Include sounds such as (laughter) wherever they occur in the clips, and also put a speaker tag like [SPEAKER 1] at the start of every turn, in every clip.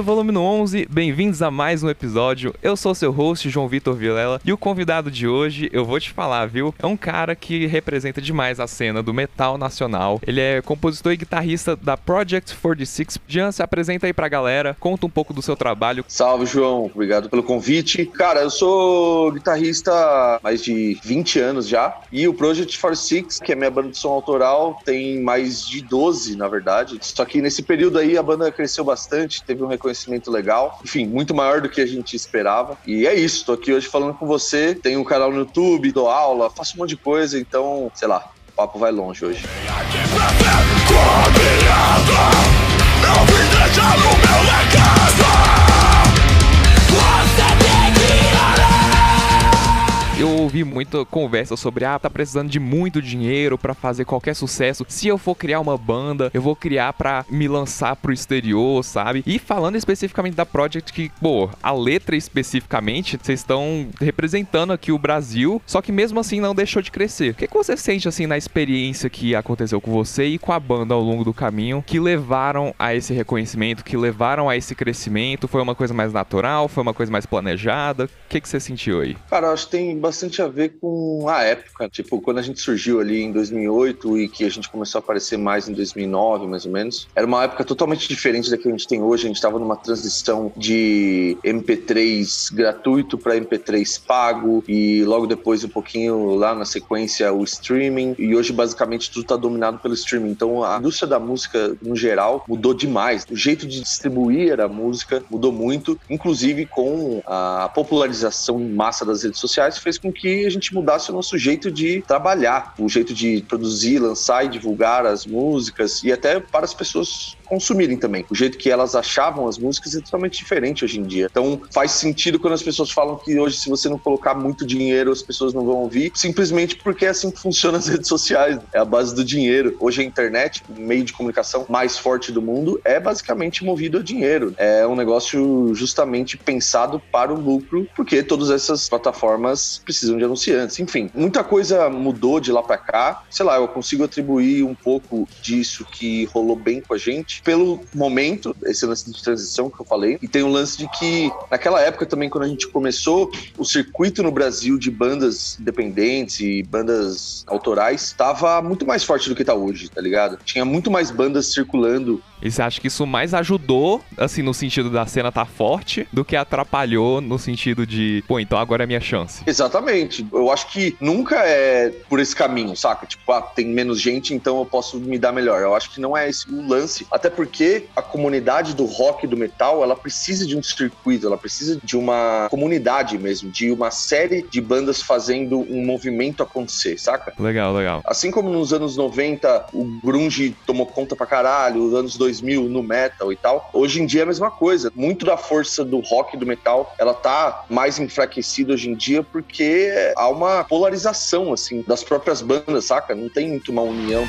[SPEAKER 1] Do Volume 11, bem-vindos a mais um episódio. Eu sou seu host, João Vitor Vilela, e o convidado de hoje, eu vou te falar, viu? É um cara que representa demais a cena do metal nacional. Ele é compositor e guitarrista da Project 46. Jean, se apresenta aí pra galera, conta um pouco do seu trabalho.
[SPEAKER 2] Salve, João. Obrigado pelo convite. Cara, eu sou guitarrista há mais de 20 anos já, e o Project 46, que é minha banda de som autoral, tem mais de 12, na verdade. Só que nesse período aí a banda cresceu bastante, teve um reconhecimento legal. Enfim, muito maior do que a gente esperava. E é isso, tô aqui hoje falando com você. Tenho um canal no YouTube, dou aula, faço um monte de coisa, então, sei lá, o papo vai longe hoje. Não me no meu legado
[SPEAKER 1] eu ouvi muita conversa sobre ah, tá precisando de muito dinheiro para fazer qualquer sucesso. Se eu for criar uma banda, eu vou criar para me lançar pro exterior, sabe? E falando especificamente da Project que, pô, a letra especificamente, vocês estão representando aqui o Brasil, só que mesmo assim não deixou de crescer. O que, que você sente assim na experiência que aconteceu com você e com a banda ao longo do caminho que levaram a esse reconhecimento, que levaram a esse crescimento? Foi uma coisa mais natural? Foi uma coisa mais planejada? O que, que você sentiu aí?
[SPEAKER 2] Cara, acho que tem bastante a ver com a época. Tipo, quando a gente surgiu ali em 2008 e que a gente começou a aparecer mais em 2009, mais ou menos, era uma época totalmente diferente da que a gente tem hoje. A gente estava numa transição de MP3 gratuito para MP3 pago e logo depois, um pouquinho lá na sequência, o streaming. E hoje, basicamente, tudo está dominado pelo streaming. Então, a indústria da música, no geral, mudou demais. O jeito de distribuir a música mudou muito, inclusive com a popularização em massa das redes sociais, fez com que a gente mudasse o nosso jeito de trabalhar, o jeito de produzir, lançar e divulgar as músicas e até para as pessoas consumirem também. O jeito que elas achavam as músicas é totalmente diferente hoje em dia. Então faz sentido quando as pessoas falam que hoje, se você não colocar muito dinheiro, as pessoas não vão ouvir, simplesmente porque é assim que funcionam as (laughs) redes sociais. É a base do dinheiro. Hoje a internet, o meio de comunicação mais forte do mundo, é basicamente movido a dinheiro. É um negócio justamente pensado para o lucro, porque todas essas plataformas precisam de anunciantes. Enfim, muita coisa mudou de lá para cá. Sei lá, eu consigo atribuir um pouco disso que rolou bem com a gente pelo momento, esse lance de transição que eu falei, e tem o um lance de que naquela época também, quando a gente começou, o circuito no Brasil de bandas independentes e bandas autorais estava muito mais forte do que está hoje, tá ligado? Tinha muito mais bandas circulando.
[SPEAKER 1] E você acha que isso mais ajudou, assim, no sentido da cena tá forte, do que atrapalhou no sentido de, pô, então agora é minha chance?
[SPEAKER 2] Exatamente. Eu acho que nunca é por esse caminho, saca? Tipo, ah, tem menos gente, então eu posso me dar melhor. Eu acho que não é esse o lance. Até porque a comunidade do rock e do metal, ela precisa de um circuito, ela precisa de uma comunidade mesmo, de uma série de bandas fazendo um movimento acontecer, saca?
[SPEAKER 1] Legal, legal.
[SPEAKER 2] Assim como nos anos 90 o grunge tomou conta pra caralho, nos anos 2000 no metal e tal, hoje em dia é a mesma coisa. Muito da força do rock e do metal, ela tá mais enfraquecida hoje em dia porque há uma polarização, assim, das próprias bandas, saca? Não tem muito uma união.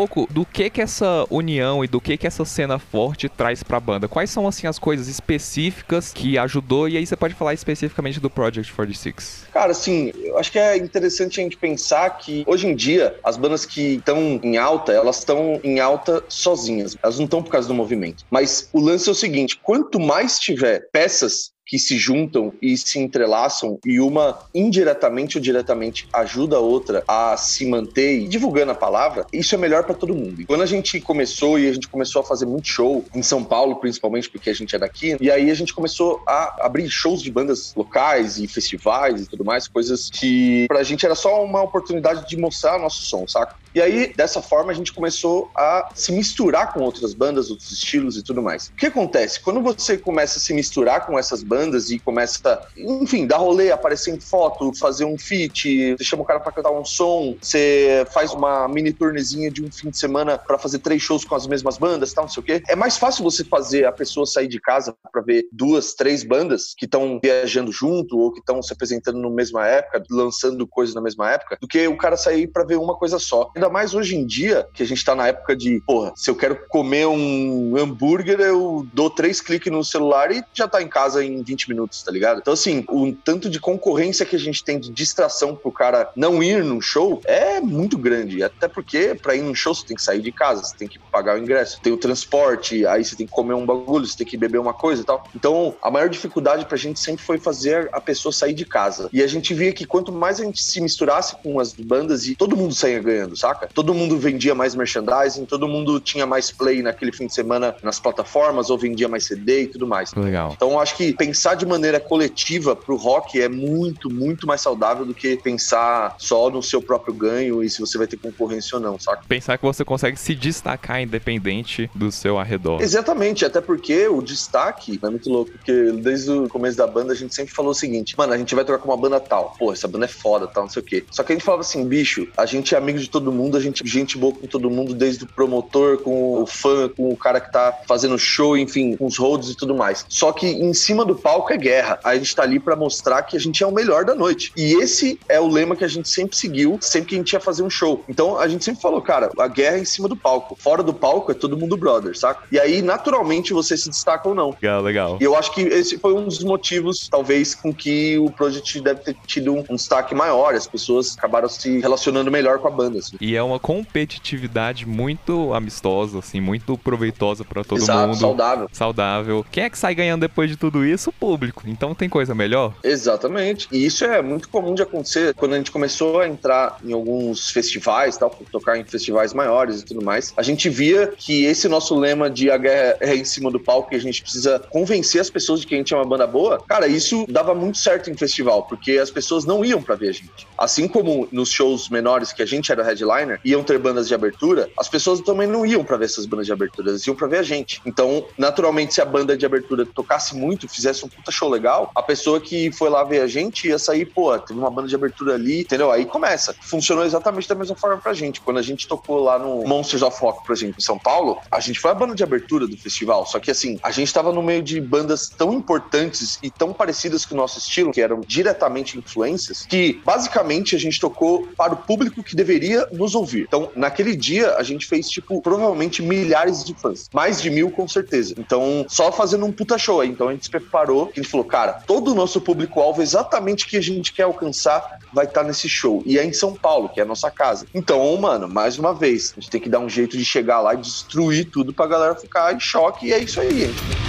[SPEAKER 1] Pouco do que que essa união e do que que essa cena forte traz pra banda. Quais são, assim, as coisas específicas que ajudou? E aí você pode falar especificamente do Project 46.
[SPEAKER 2] Cara, assim, eu acho que é interessante a gente pensar que hoje em dia as bandas que estão em alta, elas estão em alta sozinhas. Elas não estão por causa do movimento. Mas o lance é o seguinte: quanto mais tiver peças que se juntam e se entrelaçam e uma indiretamente ou diretamente ajuda a outra a se manter e divulgando a palavra, isso é melhor para todo mundo. Quando a gente começou e a gente começou a fazer muito show em São Paulo, principalmente porque a gente é daqui, e aí a gente começou a abrir shows de bandas locais e festivais e tudo mais, coisas que pra gente era só uma oportunidade de mostrar nosso som, saca? E aí, dessa forma, a gente começou a se misturar com outras bandas, outros estilos e tudo mais. O que acontece? Quando você começa a se misturar com essas bandas e começa, enfim, dar rolê, aparecer em foto, fazer um feat, você chama o cara pra cantar um som, você faz uma mini turnezinha de um fim de semana para fazer três shows com as mesmas bandas, tal, não sei o quê. É mais fácil você fazer a pessoa sair de casa para ver duas, três bandas que estão viajando junto ou que estão se apresentando na mesma época, lançando coisas na mesma época, do que o cara sair para ver uma coisa só Ainda mais hoje em dia, que a gente tá na época de, porra, se eu quero comer um hambúrguer, eu dou três cliques no celular e já tá em casa em 20 minutos, tá ligado? Então, assim, o tanto de concorrência que a gente tem de distração pro cara não ir num show é muito grande. Até porque, pra ir num show, você tem que sair de casa, você tem que pagar o ingresso, tem o transporte, aí você tem que comer um bagulho, você tem que beber uma coisa e tal. Então, a maior dificuldade pra gente sempre foi fazer a pessoa sair de casa. E a gente via que quanto mais a gente se misturasse com as bandas e todo mundo saía ganhando, saca? Todo mundo vendia mais merchandising, todo mundo tinha mais play naquele fim de semana nas plataformas ou vendia mais CD e tudo mais.
[SPEAKER 1] Legal.
[SPEAKER 2] Então, eu acho que pensar de maneira coletiva pro rock é muito, muito mais saudável do que pensar só no seu próprio ganho e se você vai ter concorrência ou não, saca?
[SPEAKER 1] Pensar que você consegue se destacar independente do seu arredor.
[SPEAKER 2] Exatamente, até porque o destaque é muito louco, porque desde o começo da banda a gente sempre falou o seguinte, mano, a gente vai tocar com uma banda tal, pô, essa banda é foda, tal, não sei o quê. Só que a gente falava assim, bicho, a gente é amigo de todo mundo, a gente gente boa com todo mundo, desde o promotor, com o fã, com o cara que tá fazendo show, enfim, com os roads e tudo mais. Só que em cima do palco é guerra. A gente tá ali para mostrar que a gente é o melhor da noite. E esse é o lema que a gente sempre seguiu, sempre que a gente ia fazer um show. Então a gente sempre falou, cara, a guerra é em cima do palco. Fora do palco é todo mundo brother, saca? E aí, naturalmente, você se destaca ou não.
[SPEAKER 1] Legal, legal.
[SPEAKER 2] E eu acho que esse foi um dos motivos, talvez, com que o Project deve ter tido um, um destaque maior. As pessoas acabaram se relacionando melhor com a banda. Assim.
[SPEAKER 1] E é uma competitividade muito amistosa, assim, muito proveitosa para todo
[SPEAKER 2] Exato,
[SPEAKER 1] mundo.
[SPEAKER 2] saudável.
[SPEAKER 1] Saudável. Quem é que sai ganhando depois de tudo isso? O público. Então tem coisa melhor?
[SPEAKER 2] Exatamente. E isso é muito comum de acontecer quando a gente começou a entrar em alguns festivais, tal, tocar em festivais maiores e tudo mais. A gente via que esse nosso lema de a guerra é em cima do palco e a gente precisa convencer as pessoas de que a gente é uma banda boa, cara, isso dava muito certo em festival, porque as pessoas não iam para ver a gente. Assim como nos shows menores que a gente era headliner, iam ter bandas de abertura, as pessoas também não iam para ver essas bandas de abertura, elas iam para ver a gente. Então, naturalmente, se a banda de abertura tocasse muito, fizesse um puta show legal, a pessoa que foi lá ver a gente ia sair, pô, teve uma banda de abertura ali, entendeu? Aí começa. Funcionou exatamente da mesma forma pra gente. Quando a gente tocou lá no Monsters of Rock, por exemplo, em São Paulo, a gente foi a banda de abertura do festival. Só que assim, a gente tava no meio de bandas tão importantes e tão parecidas com o nosso estilo, que eram diretamente influências, que basicamente a gente tocou para o público que deveria nos ouvir. Então, naquele dia, a gente fez, tipo, provavelmente milhares de fãs. Mais de mil, com certeza. Então, só fazendo um puta show aí. Então a gente se preparou, a gente falou, cara, todo o nosso público-alvo, exatamente que a gente quer alcançar, vai estar nesse show. E é em São Paulo, que é a nossa casa. Então, mano, mais uma vez, a gente tem que dar um jeito de chegar lá e destruir tudo pra galera ficar em choque. E é isso aí, gente.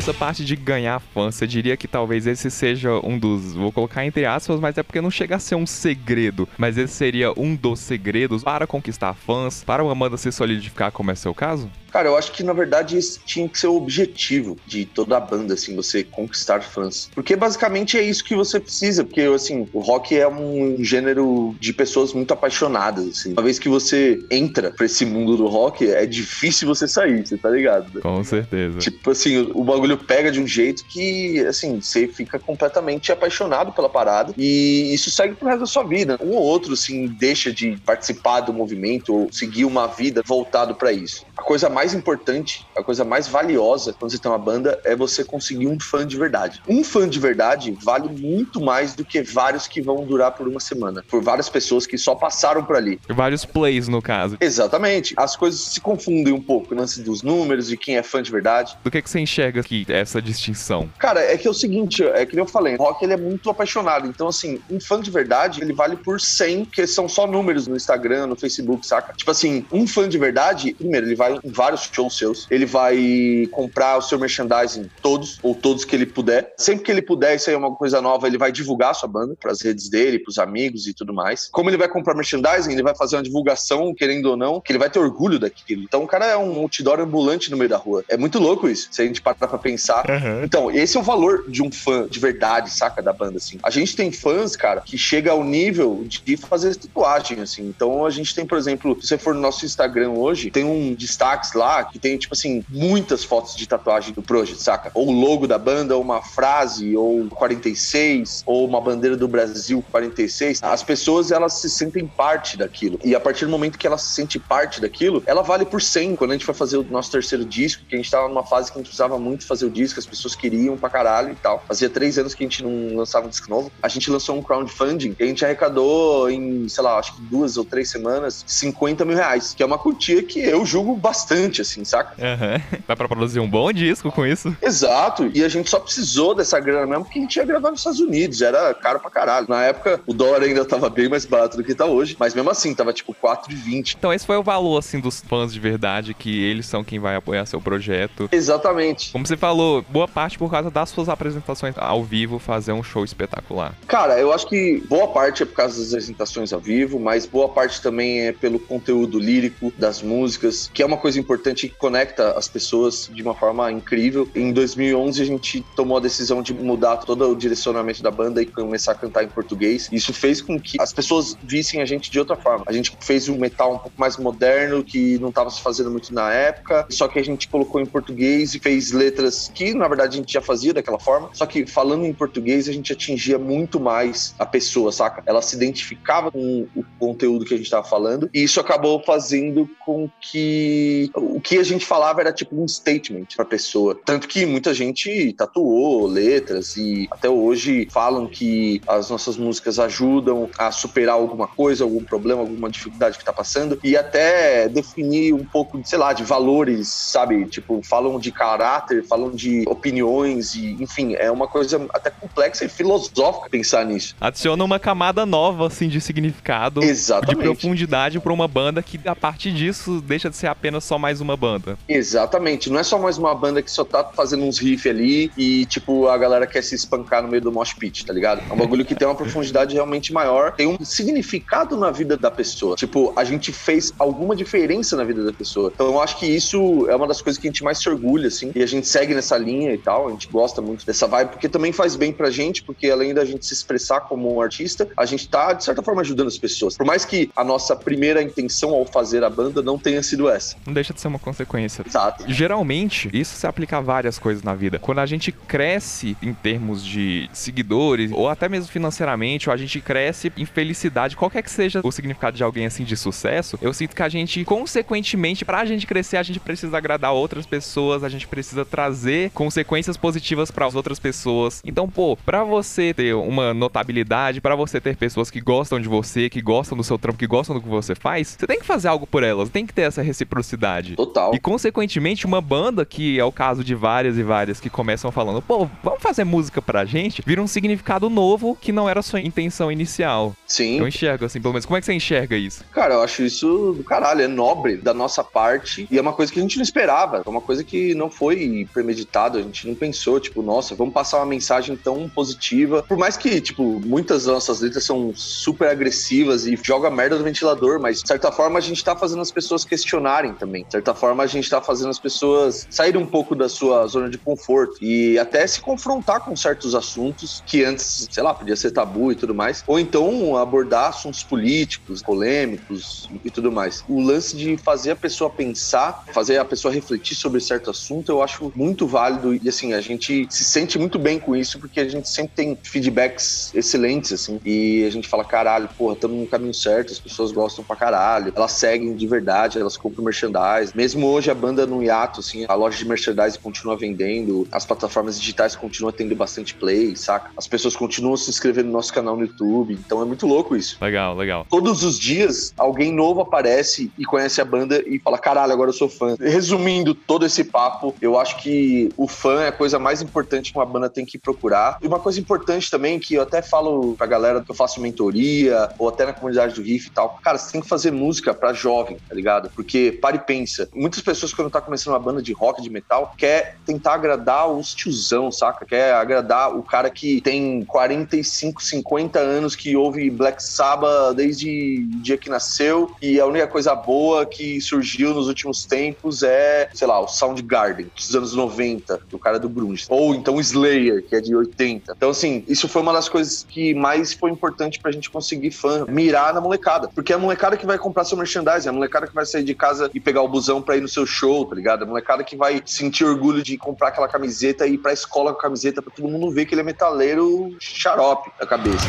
[SPEAKER 1] Dessa parte de ganhar fã, você diria que talvez esse seja um dos. Vou colocar entre aspas, mas é porque não chega a ser um segredo. Mas esse seria um dos segredos para conquistar fãs, para uma banda se solidificar, como é seu caso?
[SPEAKER 2] Cara, eu acho que na verdade esse tinha que ser o objetivo de toda a banda, assim, você conquistar fãs. Porque basicamente é isso que você precisa, porque assim, o rock é um gênero de pessoas muito apaixonadas, assim. Uma vez que você entra pra esse mundo do rock, é difícil você sair, você tá ligado? Né?
[SPEAKER 1] Com certeza.
[SPEAKER 2] Tipo assim, o bagulho pega de um jeito que, assim, você fica completamente apaixonado pela parada e isso segue pro resto da sua vida. Um ou outro, assim, deixa de participar do movimento ou seguir uma vida voltado para isso. A coisa mais mais importante, a coisa mais valiosa quando você tem uma banda é você conseguir um fã de verdade. Um fã de verdade vale muito mais do que vários que vão durar por uma semana, por várias pessoas que só passaram por ali.
[SPEAKER 1] Vários plays, no caso.
[SPEAKER 2] Exatamente. As coisas se confundem um pouco, lance dos números, de quem é fã de verdade.
[SPEAKER 1] Do que, que você enxerga aqui, essa distinção?
[SPEAKER 2] Cara, é que é o seguinte, é que eu falei, o rock ele é muito apaixonado, então assim, um fã de verdade, ele vale por 100, que são só números no Instagram, no Facebook, saca? Tipo assim, um fã de verdade, primeiro, ele vai em vários shows seus. Ele vai comprar o seu merchandising todos, ou todos que ele puder. Sempre que ele puder, isso aí é uma coisa nova, ele vai divulgar a sua banda para as redes dele, para os amigos e tudo mais. Como ele vai comprar merchandising, ele vai fazer uma divulgação, querendo ou não, que ele vai ter orgulho daquilo. Então o cara é um outdoor ambulante no meio da rua. É muito louco isso, se a gente parar pra pensar. Uhum. Então, esse é o valor de um fã de verdade, saca, da banda, assim. A gente tem fãs, cara, que chega ao nível de fazer tatuagem, assim. Então a gente tem, por exemplo, se você for no nosso Instagram hoje, tem um destaques lá lá que tem, tipo assim, muitas fotos de tatuagem do Project, saca? Ou o logo da banda, ou uma frase, ou 46, ou uma bandeira do Brasil 46. As pessoas, elas se sentem parte daquilo. E a partir do momento que ela se sente parte daquilo, ela vale por 100. Quando a gente foi fazer o nosso terceiro disco, que a gente tava numa fase que a gente precisava muito fazer o disco, as pessoas queriam pra caralho e tal. Fazia três anos que a gente não lançava um disco novo. A gente lançou um crowdfunding e a gente arrecadou em, sei lá, acho que duas ou três semanas, 50 mil reais, que é uma quantia que eu julgo bastante, assim, saca?
[SPEAKER 1] Uhum. (laughs) Dá pra produzir um bom disco com isso.
[SPEAKER 2] Exato. E a gente só precisou dessa grana mesmo porque a gente ia gravar nos Estados Unidos. Era caro pra caralho. Na época, o dólar ainda tava bem mais barato do que tá hoje. Mas mesmo assim, tava tipo 4,20.
[SPEAKER 1] Então esse foi o valor, assim, dos fãs de verdade, que eles são quem vai apoiar seu projeto.
[SPEAKER 2] Exatamente.
[SPEAKER 1] Como você falou, boa parte por causa das suas apresentações ao vivo, fazer um show espetacular.
[SPEAKER 2] Cara, eu acho que boa parte é por causa das apresentações ao vivo, mas boa parte também é pelo conteúdo lírico das músicas, que é uma coisa importante que conecta as pessoas de uma forma incrível. Em 2011 a gente tomou a decisão de mudar todo o direcionamento da banda e começar a cantar em português. Isso fez com que as pessoas vissem a gente de outra forma. A gente fez um metal um pouco mais moderno, que não estava se fazendo muito na época, só que a gente colocou em português e fez letras que, na verdade, a gente já fazia daquela forma, só que falando em português a gente atingia muito mais a pessoa, saca? Ela se identificava com o conteúdo que a gente estava falando e isso acabou fazendo com que o que a gente falava era tipo um statement para a pessoa. Tanto que muita gente tatuou letras e até hoje falam que as nossas músicas ajudam a superar alguma coisa, algum problema, alguma dificuldade que está passando e até definir um pouco, sei lá, de valores, sabe? Tipo, falam de caráter, falam de opiniões e, enfim, é uma coisa até complexa e filosófica pensar nisso.
[SPEAKER 1] Adiciona uma camada nova, assim, de significado,
[SPEAKER 2] Exatamente.
[SPEAKER 1] de profundidade para uma banda que, a partir disso, deixa de ser apenas só mais uma banda.
[SPEAKER 2] Exatamente. Não é só mais uma banda que só tá fazendo uns riffs ali e, tipo, a galera quer se espancar no meio do mosh pit, tá ligado? É um bagulho que tem uma profundidade realmente maior, tem um significado na vida da pessoa. Tipo, a gente fez alguma diferença na vida da pessoa. Então, eu acho que isso é uma das coisas que a gente mais se orgulha, assim, e a gente segue nessa linha e tal. A gente gosta muito dessa vibe, porque também faz bem pra gente, porque além da gente se expressar como um artista, a gente tá, de certa forma, ajudando as pessoas. Por mais que a nossa primeira intenção ao fazer a banda não tenha sido essa.
[SPEAKER 1] Não deixa de ser uma consequência.
[SPEAKER 2] Exato.
[SPEAKER 1] Geralmente, isso se aplica a várias coisas na vida. Quando a gente cresce em termos de seguidores, ou até mesmo financeiramente, ou a gente cresce em felicidade, qualquer que seja o significado de alguém assim de sucesso, eu sinto que a gente, consequentemente, pra gente crescer, a gente precisa agradar outras pessoas, a gente precisa trazer consequências positivas para as outras pessoas. Então, pô, pra você ter uma notabilidade, pra você ter pessoas que gostam de você, que gostam do seu trampo, que gostam do que você faz, você tem que fazer algo por elas, tem que ter essa reciprocidade.
[SPEAKER 2] Total.
[SPEAKER 1] E consequentemente, uma banda, que é o caso de várias e várias que começam falando, pô, vamos fazer música pra gente, vira um significado novo que não era sua intenção inicial.
[SPEAKER 2] Sim.
[SPEAKER 1] Eu enxergo assim, pelo menos. Como é que você enxerga isso?
[SPEAKER 2] Cara, eu acho isso do caralho, é nobre da nossa parte e é uma coisa que a gente não esperava, é uma coisa que não foi premeditado, a gente não pensou, tipo, nossa, vamos passar uma mensagem tão positiva. Por mais que, tipo, muitas das nossas letras são super agressivas e joga merda no ventilador, mas de certa forma a gente tá fazendo as pessoas questionarem também. De certa forma a gente tá fazendo as pessoas saírem um pouco da sua zona de conforto e até se confrontar com certos assuntos que antes, sei lá, podia ser tabu e tudo mais, ou então abordar assuntos políticos, polêmicos e tudo mais. O lance de fazer a pessoa pensar, fazer a pessoa refletir sobre certo assunto, eu acho muito válido e assim, a gente se sente muito bem com isso porque a gente sempre tem feedbacks excelentes assim, e a gente fala, caralho, porra, estamos no caminho certo, as pessoas gostam pra caralho, elas seguem de verdade, elas compram merchandise. Mesmo hoje a banda no hiato, assim, a loja de merchandise continua vendendo, as plataformas digitais continuam tendo bastante play, saca? As pessoas continuam se inscrevendo no nosso canal no YouTube, então é muito louco isso.
[SPEAKER 1] Legal, legal.
[SPEAKER 2] Todos os dias, alguém novo aparece e conhece a banda e fala: caralho, agora eu sou fã. Resumindo todo esse papo, eu acho que o fã é a coisa mais importante que uma banda tem que procurar. E uma coisa importante também, que eu até falo pra galera que eu faço mentoria, ou até na comunidade do Riff e tal, cara, você tem que fazer música pra jovem, tá ligado? Porque, para e pensa, muitas pessoas quando tá começando uma banda de rock, de metal, quer tentar agradar os tiozão, saca? Quer agradar o cara que tem 45, 50 anos, que ouve Black Sabbath desde o dia que nasceu, e a única coisa boa que surgiu nos últimos tempos é, sei lá, o Soundgarden, dos anos 90, do cara do grunge. Ou então o Slayer, que é de 80. Então, assim, isso foi uma das coisas que mais foi importante pra gente conseguir fã, mirar na molecada. Porque é a molecada que vai comprar seu merchandising, é a molecada que vai sair de casa e pegar o busão busão pra ir no seu show, tá ligado? A molecada que vai sentir orgulho de comprar aquela camiseta e ir pra escola com a camiseta pra todo mundo ver que ele é metaleiro xarope da cabeça.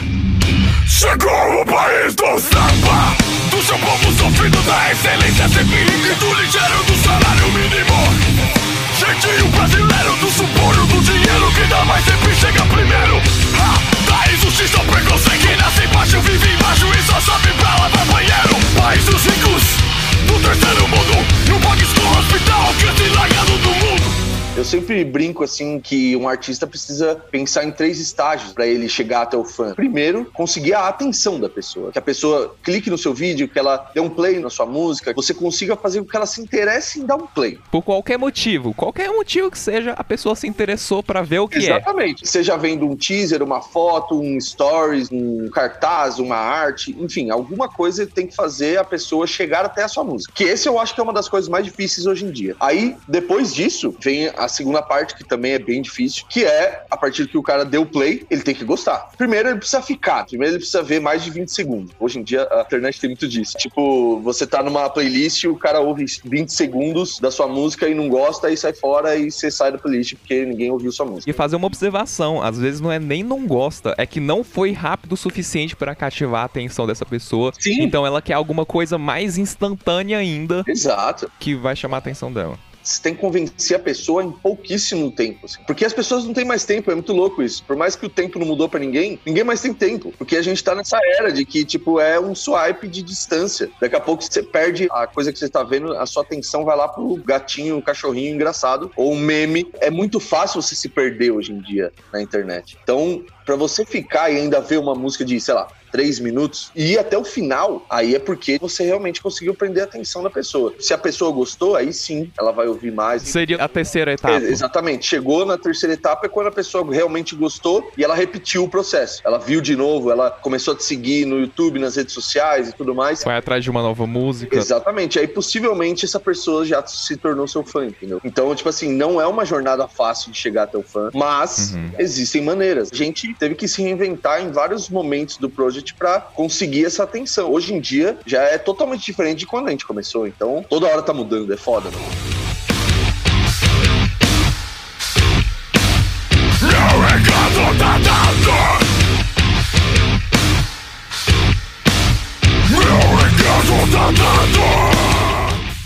[SPEAKER 3] Chegou o país do samba Do seu povo sofrido da excelência sempre E do ligeiro do salário mínimo Jeitinho brasileiro do suborno do dinheiro Que dá mais sempre chega primeiro ha! Da injustiça ao preconceito Que nasce embaixo, vive embaixo E só sobe pra lavar banheiro País dos ricos Do terceiro mundo E um país com hospital Alcance largado do mundo
[SPEAKER 2] eu sempre brinco assim que um artista precisa pensar em três estágios para ele chegar até o fã. Primeiro, conseguir a atenção da pessoa, que a pessoa clique no seu vídeo, que ela dê um play na sua música, você consiga fazer com que ela se interesse em dar um play.
[SPEAKER 1] Por qualquer motivo, qualquer motivo que seja, a pessoa se interessou para ver o que
[SPEAKER 2] Exatamente. é. Exatamente. Seja vendo um teaser, uma foto, um stories, um cartaz, uma arte, enfim, alguma coisa tem que fazer a pessoa chegar até a sua música. Que esse eu acho que é uma das coisas mais difíceis hoje em dia. Aí, depois disso, vem a segunda parte, que também é bem difícil, que é, a partir que o cara deu play, ele tem que gostar. Primeiro, ele precisa ficar. Primeiro, ele precisa ver mais de 20 segundos. Hoje em dia, a internet tem muito disso. Tipo, você tá numa playlist e o cara ouve 20 segundos da sua música e não gosta, e sai fora e você sai da playlist porque ninguém ouviu sua música.
[SPEAKER 1] E fazer uma observação, às vezes não é nem não gosta, é que não foi rápido o suficiente para cativar a atenção dessa pessoa.
[SPEAKER 2] Sim.
[SPEAKER 1] Então ela quer alguma coisa mais instantânea ainda.
[SPEAKER 2] Exato.
[SPEAKER 1] Que vai chamar a atenção dela
[SPEAKER 2] você tem que convencer a pessoa em pouquíssimo tempo. Assim. Porque as pessoas não têm mais tempo, é muito louco isso. Por mais que o tempo não mudou para ninguém, ninguém mais tem tempo. Porque a gente tá nessa era de que, tipo, é um swipe de distância. Daqui a pouco você perde a coisa que você tá vendo, a sua atenção vai lá pro gatinho, cachorrinho engraçado, ou um meme. É muito fácil você se perder hoje em dia na internet. Então, para você ficar e ainda ver uma música de, sei lá, três minutos e ir até o final, aí é porque você realmente conseguiu prender a atenção da pessoa. Se a pessoa gostou, aí sim, ela vai ouvir mais.
[SPEAKER 1] Seria a terceira etapa. É,
[SPEAKER 2] exatamente. Chegou na terceira etapa é quando a pessoa realmente gostou e ela repetiu o processo. Ela viu de novo, ela começou a te seguir no YouTube, nas redes sociais e tudo mais.
[SPEAKER 1] Vai atrás de uma nova música.
[SPEAKER 2] Exatamente. Aí possivelmente essa pessoa já se tornou seu fã, entendeu? Então, tipo assim, não é uma jornada fácil de chegar até o fã, mas uhum. existem maneiras. A gente teve que se reinventar em vários momentos do projeto para conseguir essa atenção. Hoje em dia já é totalmente diferente de quando a gente começou, então toda hora tá mudando, é foda, né?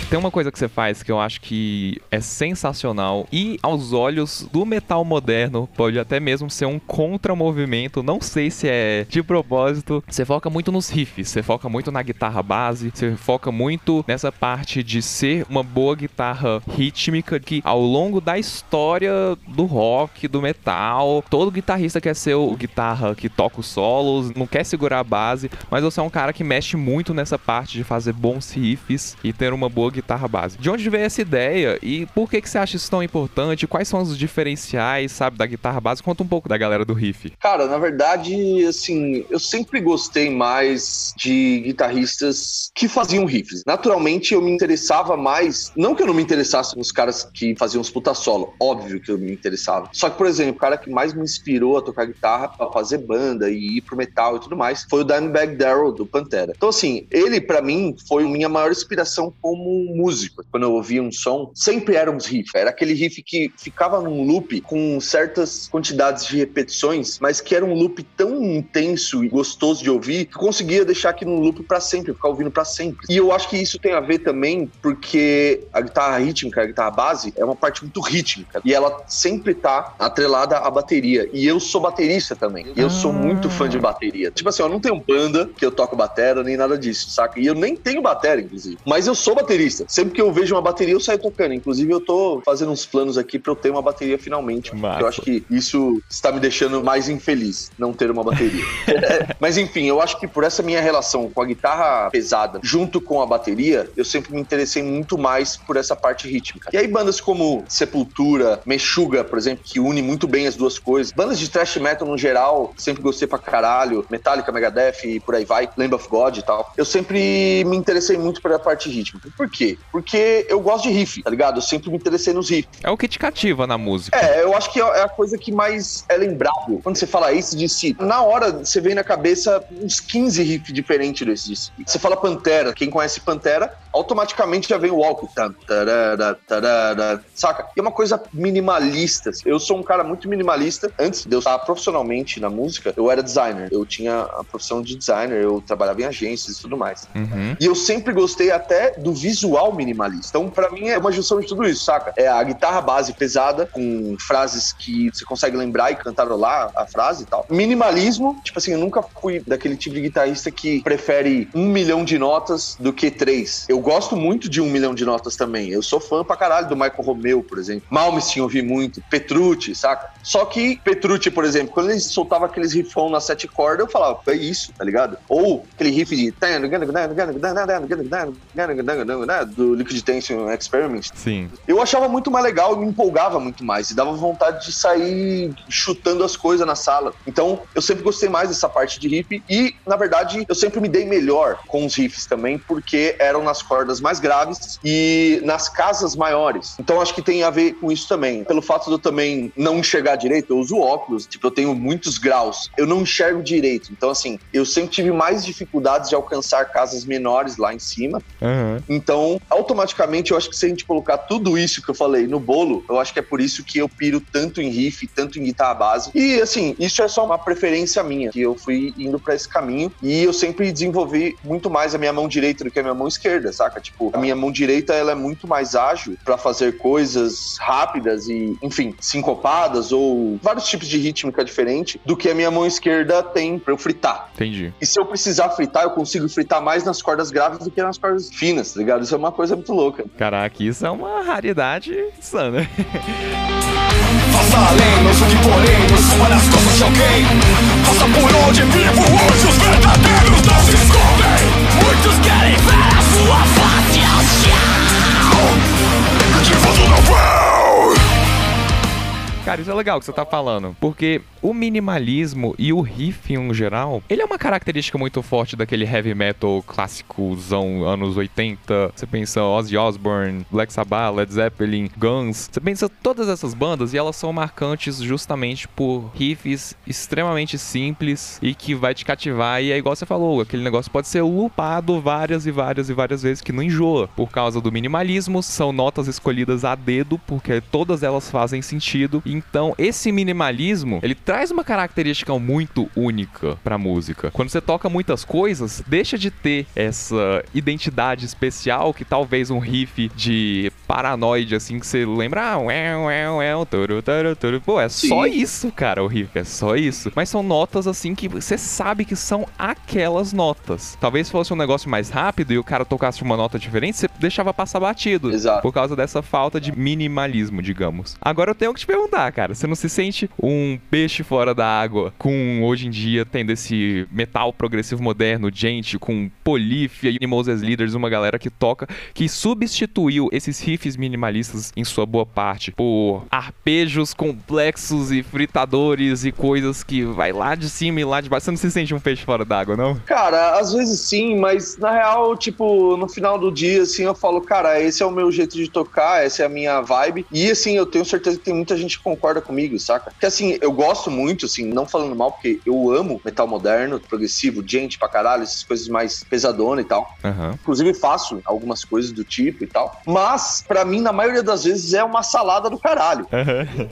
[SPEAKER 1] Tem uma coisa que você faz que eu acho que é sensacional e aos olhos do metal moderno pode até mesmo ser um contramovimento, não sei se é de propósito. Você foca muito nos riffs, você foca muito na guitarra base, você foca muito nessa parte de ser uma boa guitarra rítmica que ao longo da história do rock, do metal, todo guitarrista quer ser o guitarra que toca os solos, não quer segurar a base, mas você é um cara que mexe muito nessa parte de fazer bons riffs e ter uma boa guitarra base. De onde veio essa ideia e por que, que você acha isso tão importante? Quais são os diferenciais, sabe, da guitarra base? Conta um pouco da galera do riff.
[SPEAKER 2] Cara, na verdade, assim, eu sempre gostei mais de guitarristas que faziam riffs. Naturalmente, eu me interessava mais, não que eu não me interessasse nos caras que faziam os puta solo, óbvio que eu me interessava. Só que, por exemplo, o cara que mais me inspirou a tocar guitarra, a fazer banda e ir pro metal e tudo mais, foi o Dimebag Darrell do Pantera. Então, assim, ele para mim foi minha maior inspiração como músico. Quando eu ouvia um som, sempre eram uns riffs. Era aquele riff que ficava num loop com certas quantidades de repetições, mas que era um loop tão intenso e gostoso de ouvir que eu conseguia deixar aqui no loop para sempre, ficar ouvindo para sempre. E eu acho que isso tem a ver também porque a guitarra rítmica, a guitarra base, é uma parte muito rítmica e ela sempre tá atrelada à bateria. E eu sou baterista também. E eu sou muito fã de bateria. Tipo assim, eu não tenho banda que eu toco batera nem nada disso, saca? E eu nem tenho batera, inclusive. Mas eu sou baterista baterista. Sempre que eu vejo uma bateria, eu saio tocando. Inclusive, eu tô fazendo uns planos aqui pra eu ter uma bateria finalmente. Eu acho que isso está me deixando mais infeliz, não ter uma bateria. (laughs) Mas enfim, eu acho que por essa minha relação com a guitarra pesada, junto com a bateria, eu sempre me interessei muito mais por essa parte rítmica. E aí, bandas como Sepultura, Meshuga, por exemplo, que une muito bem as duas coisas. Bandas de thrash metal no geral, sempre gostei pra caralho. Metallica, Megadeth e por aí vai. Lamb of God e tal. Eu sempre me interessei muito pela parte rítmica. Por quê? Quê? Porque eu gosto de riff, tá ligado? Eu sempre me interessei nos riffs.
[SPEAKER 1] É o que te cativa na música.
[SPEAKER 2] É, eu acho que é a coisa que mais é lembrado. Quando você fala isso de si, na hora você vem na cabeça uns 15 riffs diferentes desses. Você fala Pantera, quem conhece Pantera, automaticamente já vem o walk. Tan, tarara, tarara, saca? E é uma coisa minimalista. Eu sou um cara muito minimalista. Antes de eu estar profissionalmente na música, eu era designer. Eu tinha a profissão de designer, eu trabalhava em agências e tudo mais.
[SPEAKER 1] Uhum.
[SPEAKER 2] E eu sempre gostei até do visual minimalista. Então, pra mim, é uma junção de tudo isso, saca? É a guitarra base pesada, com frases que você consegue lembrar e cantarolar a frase e tal. Minimalismo, tipo assim, eu nunca fui daquele tipo de guitarrista que prefere um milhão de notas do que três. Eu gosto muito de um milhão de notas também. Eu sou fã pra caralho do Michael Romeo, por exemplo. Malmsteen ouvi muito. Petrucci, saca? Só que Petrucci, por exemplo, quando ele soltava aqueles riffão na sete cordas, eu falava, é isso, tá ligado? Ou aquele riff de do Liquid Tension Experiment.
[SPEAKER 1] Sim.
[SPEAKER 2] Eu achava muito mais legal e me empolgava muito mais. E dava vontade de sair chutando as coisas na sala. Então, eu sempre gostei mais dessa parte de riff. E, na verdade, eu sempre me dei melhor com os riffs também, porque eram nas cordas mais graves e nas casas maiores. Então, acho que tem a ver com isso também. Pelo fato de eu também não enxergar direito, eu uso óculos. Tipo, eu tenho muitos graus. Eu não enxergo direito. Então, assim, eu sempre tive mais dificuldades de alcançar casas menores lá em cima.
[SPEAKER 1] Uhum.
[SPEAKER 2] Então, automaticamente, eu acho que se a gente colocar tudo isso que eu falei no bolo, eu acho que é por isso que eu piro tanto em riff, tanto em guitarra base. E, assim, isso é só uma preferência minha, que eu fui indo para esse caminho e eu sempre desenvolvi muito mais a minha mão direita do que a minha mão esquerda, saca? Tipo, a minha mão direita, ela é muito mais ágil para fazer coisas rápidas e, enfim, sincopadas ou vários tipos de rítmica diferente do que a minha mão esquerda tem para eu fritar.
[SPEAKER 1] Entendi.
[SPEAKER 2] E se eu precisar fritar, eu consigo fritar mais nas cordas graves do que nas cordas finas, tá ligado? Isso é uma coisa muito louca.
[SPEAKER 1] Caraca, isso é uma raridade insana.
[SPEAKER 3] Faça além, não julgue porém, não suba nas costas de alguém Faça por onde vivo hoje, os verdadeiros não se escondem Muitos querem ver a sua face ao chão Que você não vê
[SPEAKER 1] Cara, isso é legal que você tá falando, porque o minimalismo e o riff em um geral, ele é uma característica muito forte daquele heavy metal clássicozão anos 80. Você pensa Ozzy Osbourne, Black Sabbath, Led Zeppelin, Guns. Você pensa todas essas bandas e elas são marcantes justamente por riffs extremamente simples e que vai te cativar e é igual você falou, aquele negócio pode ser loopado várias e várias e várias vezes que não enjoa. Por causa do minimalismo, são notas escolhidas a dedo porque todas elas fazem sentido. Então, esse minimalismo, ele traz uma característica muito única pra música. Quando você toca muitas coisas, deixa de ter essa identidade especial que talvez um riff de paranoide, assim, que você lembra, ah, ué, ué, ué, turu, turu, turu. Pô, é só
[SPEAKER 2] Sim.
[SPEAKER 1] isso, cara, o riff, é só isso. Mas são notas, assim, que você sabe que são aquelas notas. Talvez fosse um negócio mais rápido e o cara tocasse uma nota diferente, você deixava passar batido.
[SPEAKER 2] Exato.
[SPEAKER 1] Por causa dessa falta de minimalismo, digamos. Agora eu tenho que te perguntar, cara, você não se sente um peixe fora da água com hoje em dia tendo esse metal progressivo moderno, gente, com Polifia e Moses Leaders, uma galera que toca, que substituiu esses riffs minimalistas em sua boa parte por arpejos complexos e fritadores e coisas que vai lá de cima e lá de baixo. Você não se sente um peixe fora d'água, não?
[SPEAKER 2] Cara, às vezes sim, mas na real, tipo, no final do dia, assim, eu falo, cara, esse é o meu jeito de tocar, essa é a minha vibe. E assim, eu tenho certeza que tem muita gente que concorda comigo, saca? Porque assim, eu gosto muito, assim, não falando mal, porque eu amo metal moderno, progressivo, gente pra caralho, essas coisas mais pesadona e tal.
[SPEAKER 1] Aham.
[SPEAKER 2] Inclusive faço algumas coisas do tipo e tal. Mas, pra mim, na maioria das vezes, é uma salada do caralho.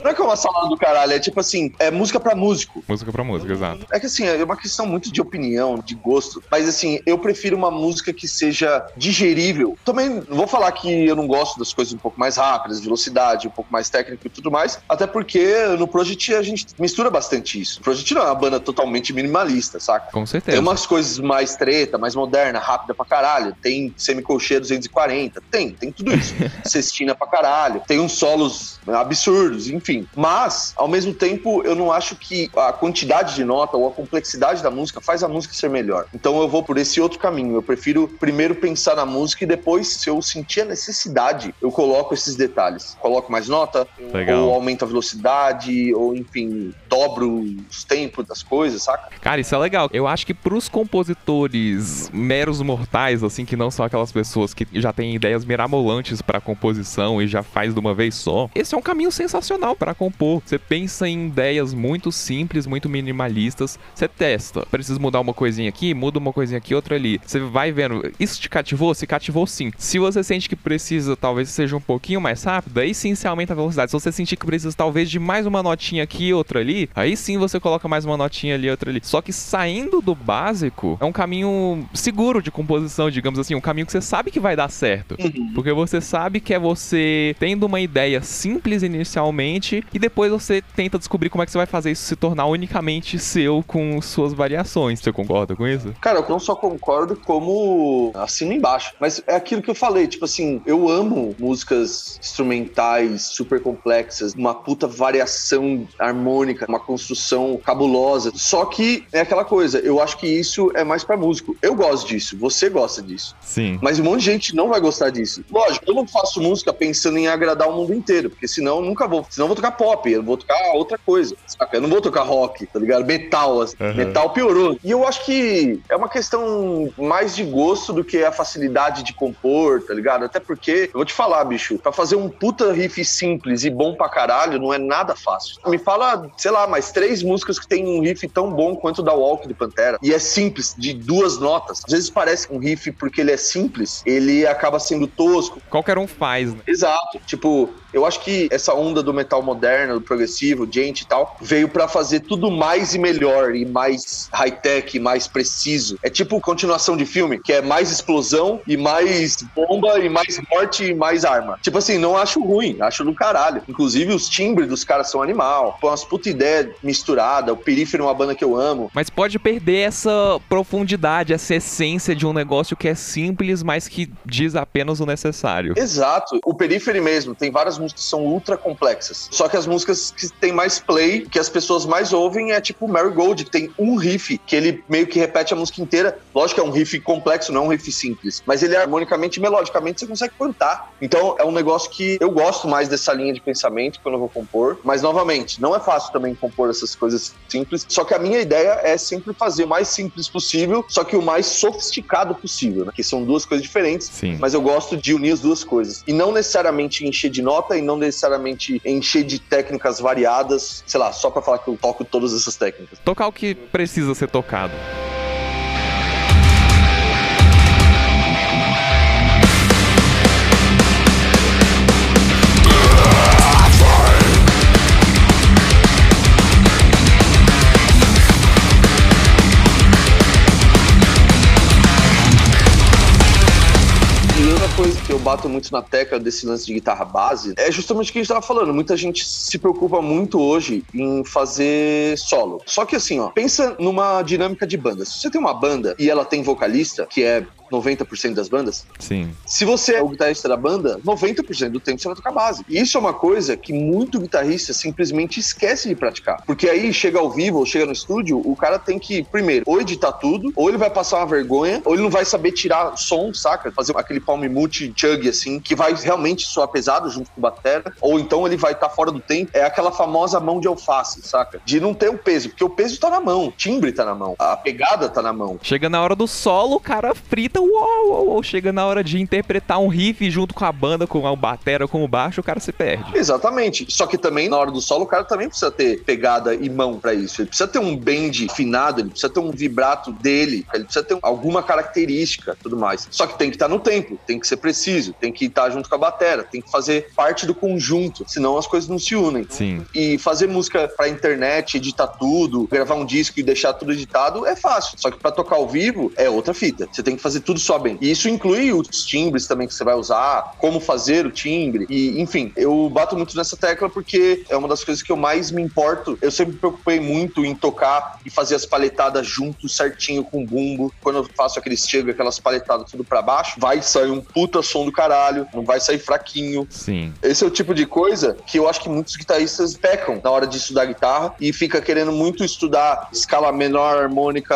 [SPEAKER 2] Não é que é uma salada do caralho, é tipo assim, é música pra músico.
[SPEAKER 1] Música pra música, exato.
[SPEAKER 2] É que assim, é uma questão muito de opinião, de gosto. Mas assim, eu prefiro uma música que seja digerível. Também vou falar que eu não gosto das coisas um pouco mais rápidas, velocidade, um pouco mais técnico e tudo mais. Até porque no Project a gente mistura bastante isso. O Project não é uma banda totalmente minimalista, saca?
[SPEAKER 1] Com certeza.
[SPEAKER 2] Tem umas coisas mais treta, mais moderna, rápida pra caralho. Tem semicolcheia 240. Tem, tem tudo isso. (laughs) Cestina pra caralho. Tem uns solos absurdos, enfim. Mas, ao mesmo tempo, eu não acho que a quantidade de nota ou a complexidade da música faz a música ser melhor. Então eu vou por esse outro caminho. Eu prefiro primeiro pensar na música e depois, se eu sentir a necessidade, eu coloco esses detalhes. Coloco mais nota,
[SPEAKER 1] Legal.
[SPEAKER 2] ou aumento a velocidade, ou enfim, dobro os tempos das coisas, saca?
[SPEAKER 1] Cara, isso é legal. Eu acho que pros compositores meros mortais, assim, que não são aquelas pessoas que já têm ideias mirabolantes pra composição e já faz de uma vez só, esse é um caminho sensacional para compor. Você pensa em ideias muito simples, muito minimalistas, você testa. Precisa mudar uma coisinha aqui, muda uma coisinha aqui, outra ali. Você vai vendo, isso te cativou? Se cativou sim. Se você sente que precisa, talvez seja um pouquinho mais rápido, aí sim você aumenta a velocidade. Se você sentir que precisa talvez de mais uma notinha aqui, outra ali, aí sim você coloca mais uma notinha ali, outra ali. Só que saindo do básico é um caminho seguro de composição, digamos assim, um caminho que você sabe que vai dar certo.
[SPEAKER 2] Uhum.
[SPEAKER 1] Porque você sabe que é você tendo uma ideia simples inicialmente e depois você tenta descobrir como é que você vai fazer isso se tornar unicamente seu com suas variações. Você concorda com isso?
[SPEAKER 2] Cara, eu não só concordo, como assino embaixo. Mas é aquilo que eu falei, tipo assim, eu amo músicas instrumentais super complexas, uma puta variação harmônica, uma construção cabulosa. Só que é aquela coisa, eu acho que isso é mais pra músico. Eu gosto disso, você gosta disso.
[SPEAKER 1] Sim.
[SPEAKER 2] Mas um monte de gente não vai gostar disso. Lógico, eu não faço música pensando em agradar o mundo inteiro, porque senão eu nunca vou. Senão eu vou tocar pop, eu vou tocar outra coisa. Saca? Eu não vou tocar rock, tá ligado? Metal. assim.
[SPEAKER 1] Uhum.
[SPEAKER 2] Metal piorou. E eu acho que é uma questão mais de gosto do que a facilidade de compor, tá ligado? Até porque, eu vou te falar, bicho, pra fazer um puta riff simples e bom pra caralho, não é nada fácil. Me fala, sei lá, mais três músicas que tem um riff tão bom quanto o da Walk de Pantera. E é simples, de duas notas. Às vezes parece um riff porque ele é simples, ele acaba sendo tosco.
[SPEAKER 1] Qualquer um faz, né?
[SPEAKER 2] Exato. Tipo, eu acho que essa onda do metal moderno, do progressivo, gente e tal, veio pra fazer tudo mais e melhor e mais high-tech, mais preciso. É tipo continuação de filme, que é mais explosão e mais bomba e mais morte e mais arma. Tipo assim, não acho ruim, acho do caralho. Inclusive, os timbres dos caras são animal. Pô, umas puta ideia misturada. O Perífero é uma banda que eu amo.
[SPEAKER 1] Mas pode perder essa profundidade, essa essência de um negócio que é simples, mas que diz apenas o necessário.
[SPEAKER 2] Exato. O Periphery mesmo, tem várias músicas que são ultra complexas. Só que as músicas que tem mais play, que as pessoas mais ouvem, é tipo Mary Gold, que tem um riff, que ele meio que repete a música inteira. Lógico que é um riff complexo, não é um riff simples. Mas ele é harmonicamente e melodicamente, você consegue cantar. Então é um negócio que eu gosto mais dessa linha de pensamento quando eu vou compor. Mas, novamente, não é fácil também compor essas coisas simples. Só que a minha ideia é sempre fazer o mais simples possível, só que o mais sofisticado possível, né? Que são duas coisas diferentes.
[SPEAKER 1] Sim.
[SPEAKER 2] Mas eu gosto de unir as duas coisas. E não necessariamente encher de nota e não necessariamente encher de técnicas variadas, sei lá, só pra falar que eu toco todas essas técnicas.
[SPEAKER 1] Tocar o que precisa ser tocado.
[SPEAKER 2] Bato muito na tecla desse lance de guitarra base é justamente o que a gente tava falando. Muita gente se preocupa muito hoje em fazer solo. Só que assim, ó, pensa numa dinâmica de banda. Se você tem uma banda e ela tem vocalista, que é 90% das bandas,
[SPEAKER 1] Sim.
[SPEAKER 2] se você é o guitarrista da banda, 90% do tempo você vai tocar base. E isso é uma coisa que muito guitarrista simplesmente esquece de praticar. Porque aí chega ao vivo ou chega no estúdio, o cara tem que, primeiro, ou editar tudo, ou ele vai passar uma vergonha, ou ele não vai saber tirar som, saca? Fazer aquele palm mute chug assim, que vai realmente soar pesado junto com o batera, ou então ele vai estar fora do tempo. É aquela famosa mão de alface, saca? De não ter o peso, porque o peso tá na mão, o timbre tá na mão, a pegada tá na mão.
[SPEAKER 1] Chega na hora do solo, o cara frita, uou, uou, uou. Chega na hora de interpretar um riff junto com a banda, com o batera, com o baixo, o cara se perde.
[SPEAKER 2] Exatamente. Só que também, na hora do solo, o cara também precisa ter pegada e mão pra isso. Ele precisa ter um bend afinado, ele precisa ter um vibrato dele, ele precisa ter alguma característica tudo mais. Só que tem que estar no tempo, tem que ser preciso, tem que estar junto com a batera, tem que fazer parte do conjunto, senão as coisas não se unem.
[SPEAKER 1] Sim.
[SPEAKER 2] E fazer música pra internet, editar tudo, gravar um disco e deixar tudo editado é fácil. Só que pra tocar ao vivo é outra fita. Você tem que fazer tudo só bem. E isso inclui os timbres também que você vai usar, como fazer o timbre. E, enfim, eu bato muito nessa tecla porque é uma das coisas que eu mais me importo. Eu sempre me preocupei muito em tocar e fazer as paletadas junto, certinho com o bumbo. Quando eu faço aqueles chega, aquelas paletadas tudo pra baixo, vai sair um puta som do caralho, não vai sair fraquinho.
[SPEAKER 1] Sim.
[SPEAKER 2] Esse é o tipo de coisa que eu acho que muitos guitarristas pecam na hora de estudar guitarra e fica querendo muito estudar escala menor harmônica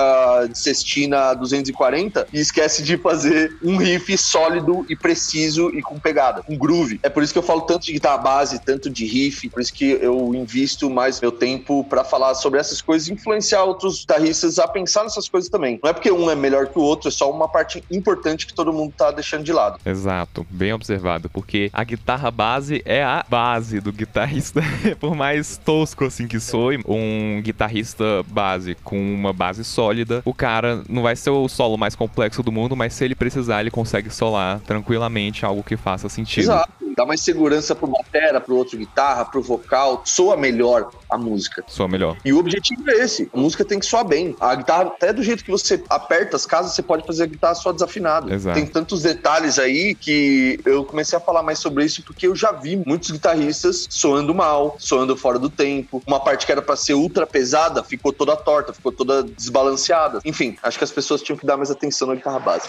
[SPEAKER 2] de sextina 240 e esquece esquece de fazer um riff sólido e preciso e com pegada, um groove. É por isso que eu falo tanto de guitarra base, tanto de riff, por isso que eu invisto mais meu tempo para falar sobre essas coisas e influenciar outros guitarristas a pensar nessas coisas também. Não é porque um é melhor que o outro, é só uma parte importante que todo mundo tá deixando de lado.
[SPEAKER 1] Exato, bem observado, porque a guitarra base é a base do guitarrista, (laughs) por mais tosco assim que soe, um guitarrista base com uma base sólida, o cara não vai ser o solo mais complexo do mundo, mas se ele precisar, ele consegue solar tranquilamente algo que faça sentido.
[SPEAKER 2] Exato. Dá mais segurança pro batera, pro outro guitarra, pro vocal. Soa melhor a música.
[SPEAKER 1] Soa melhor.
[SPEAKER 2] E o objetivo é esse. A música tem que soar bem. A guitarra, até do jeito que você aperta as casas, você pode fazer a guitarra só desafinada.
[SPEAKER 1] Exato.
[SPEAKER 2] Tem tantos detalhes aí que eu comecei a falar mais sobre isso porque eu já vi muitos guitarristas soando mal, soando fora do tempo. Uma parte que era para ser ultra pesada ficou toda torta, ficou toda desbalanceada. Enfim, acho que as pessoas tinham que dar mais atenção na guitarra base.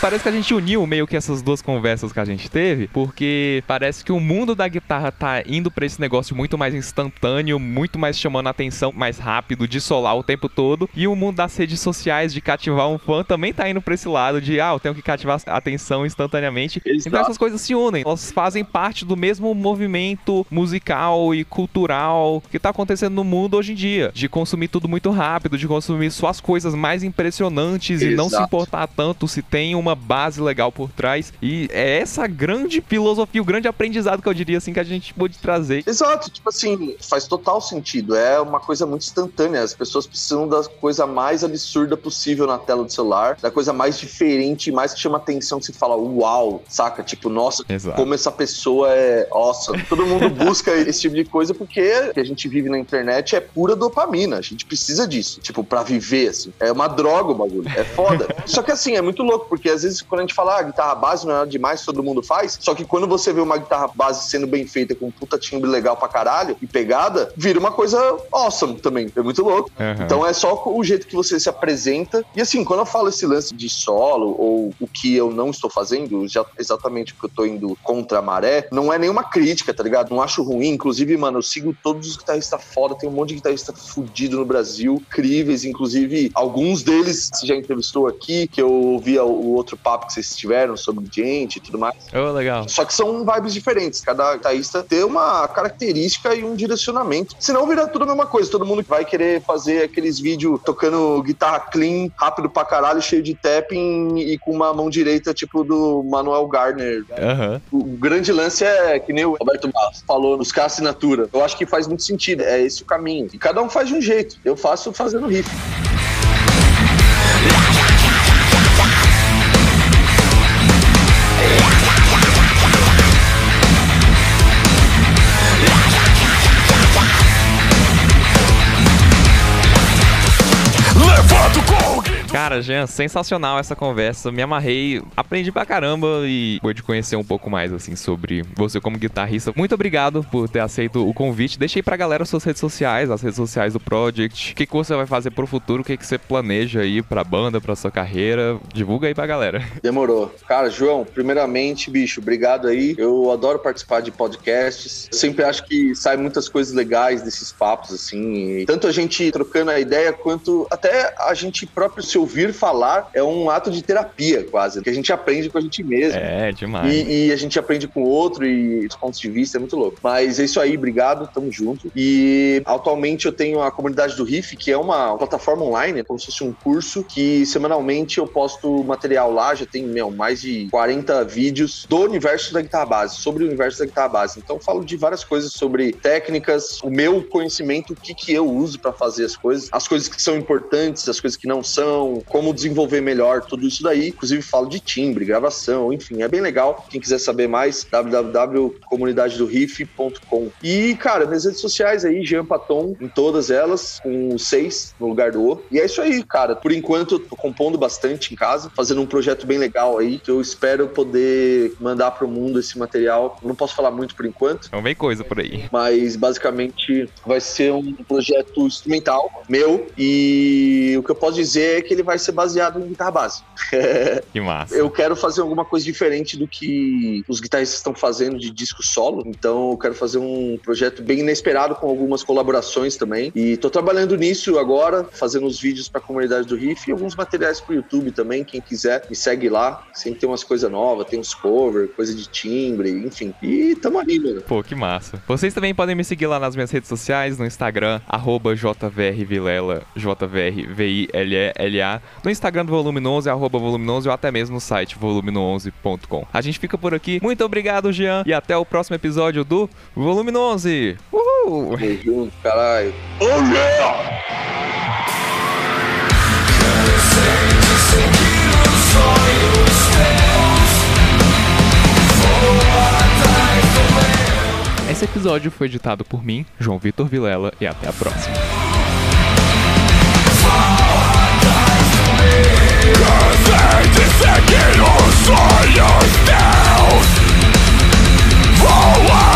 [SPEAKER 1] Parece que a gente uniu meio que essas duas conversas que a gente teve, porque parece que o mundo da guitarra tá indo pra esse negócio muito mais instantâneo, muito mais chamando a atenção mais rápido, de solar o tempo todo, e o mundo das redes sociais, de cativar um fã, também tá indo pra esse lado de, ah, eu tenho que cativar a atenção instantaneamente.
[SPEAKER 2] Exato.
[SPEAKER 1] Então essas coisas se unem, elas fazem parte do mesmo movimento musical e cultural que tá acontecendo no mundo hoje em dia, de consumir tudo muito rápido, de consumir só as coisas mais impressionantes e não se
[SPEAKER 2] Exato.
[SPEAKER 1] importar tanto se tem uma base legal por trás. E é essa grande filosofia, o grande aprendizado que eu diria assim que a gente pôde trazer.
[SPEAKER 2] Exato, tipo assim, faz total sentido. É uma coisa muito instantânea. As pessoas precisam da coisa mais absurda possível na tela do celular, da coisa mais diferente, mais que chama atenção, que você fala, uau, saca? Tipo, nossa,
[SPEAKER 1] Exato.
[SPEAKER 2] como essa pessoa é awesome. Todo mundo (laughs) busca esse tipo de coisa porque a gente vive na internet é pura dopamina. A gente precisa disso, tipo, pra viver, assim. É uma droga o bagulho. É foda. (laughs) Só que assim, é muito louco, porque às vezes quando a gente fala, ah, guitarra base não é nada demais, todo mundo faz. Só que quando você vê uma guitarra base sendo bem feita, com um puta timbre legal pra caralho e pegada, vira uma coisa awesome também. É muito louco.
[SPEAKER 1] Aham.
[SPEAKER 2] Então é só o jeito que você se apresenta. E assim, quando eu falo esse lance de solo ou o que eu não estou fazendo, já exatamente porque eu tô indo contra a maré, não é nenhuma crítica, tá ligado? Não acho ruim. Inclusive, mano, eu sigo todos os guitarristas foda, tem um monte de guitarrista fudido no Brasil, incríveis, inclusive alguns deles você já entrevistou aqui, que eu ouvi o o outro papo que vocês tiveram sobre gente e tudo mais.
[SPEAKER 1] Oh, legal.
[SPEAKER 2] Só que são vibes diferentes. Cada guitarrista tem uma característica e um direcionamento. Senão vira tudo a mesma coisa. Todo mundo vai querer fazer aqueles vídeos tocando guitarra clean, rápido pra caralho, cheio de tapping e com uma mão direita, tipo do Manuel Gardner.
[SPEAKER 1] Aham.
[SPEAKER 2] O grande lance é que nem o Roberto Barros falou, buscar assinatura. Eu acho que faz muito sentido. É esse o caminho. E cada um faz de um jeito. Eu faço fazendo riff.
[SPEAKER 3] Levanto com o
[SPEAKER 1] Cara, Jean, sensacional essa conversa. Me amarrei, aprendi pra caramba e pude conhecer um pouco mais, assim, sobre você como guitarrista. Muito obrigado por ter aceito o convite. Deixa aí pra galera suas redes sociais, as redes sociais do Project. O que, que você vai fazer pro futuro? O que, que você planeja aí pra banda, pra sua carreira? Divulga aí pra galera. (laughs)
[SPEAKER 2] Demorou. Cara, João, primeiramente, bicho, obrigado aí. Eu adoro participar de podcasts. Sempre acho que sai muitas coisas legais desses papos, assim. E tanto a gente trocando a ideia, quanto até a gente próprio se ouvir falar é um ato de terapia, quase. Que a gente aprende com a gente mesmo.
[SPEAKER 1] É, demais.
[SPEAKER 2] E, e a gente aprende com o outro e os pontos de vista é muito louco. Mas é isso aí, obrigado, tamo junto. E atualmente eu tenho a comunidade do Riff, que é uma plataforma online, como se fosse um curso, que semanalmente eu posto material lá, já tem, meu, mais de 40 vídeos do universo da guitarra base, sobre o universo da guitarra base. Então eu falo de várias coisas sobre técnicas, o meu conhecimento, o que, que eu uso pra fazer as coisas, as coisas que são importantes, as coisas que não são, gravação, como desenvolver melhor tudo isso daí. Inclusive falo de timbre, gravação, enfim, é bem legal. Quem quiser saber mais, www.comunidadedoriff.com. E, cara, minhas redes sociais aí, Jean Paton, em todas elas, com seis no lugar do O. E é isso aí, cara. Por enquanto, eu tô compondo bastante em casa, fazendo um projeto bem legal aí, que eu espero poder mandar pro mundo esse material. Não posso falar muito por enquanto.
[SPEAKER 1] Não vem coisa por aí.
[SPEAKER 2] Mas basicamente vai ser um projeto instrumental meu e o que eu posso dizer é que ele vai ser baseado em guitarra base. (laughs)
[SPEAKER 1] que massa.
[SPEAKER 2] Eu quero fazer alguma coisa diferente do que os guitarristas estão fazendo de disco solo, então eu quero fazer um projeto bem inesperado com algumas colaborações também. E tô trabalhando nisso agora, fazendo os vídeos para a comunidade do Riff e alguns materiais pro YouTube também, quem quiser me segue lá, sempre tem umas coisas novas, tem uns cover, coisa de timbre, enfim. E tamo ali, mano.
[SPEAKER 1] Pô, que massa. Vocês também podem me seguir lá nas minhas redes sociais, no Instagram, arroba jvrvilela, jvrvillela. No Instagram do Voluminoso arroba voluminoso ou até mesmo no site volumino11.com. A gente fica por aqui. Muito obrigado, Jean, e até o próximo episódio do Volume 11. Uhul!
[SPEAKER 2] Tamo junto, caralho.
[SPEAKER 3] Oh yeah!
[SPEAKER 1] Esse episódio foi editado por mim, João Vitor Vilela, e até a próxima.
[SPEAKER 3] Cansei de seguir os sonhos teus Vou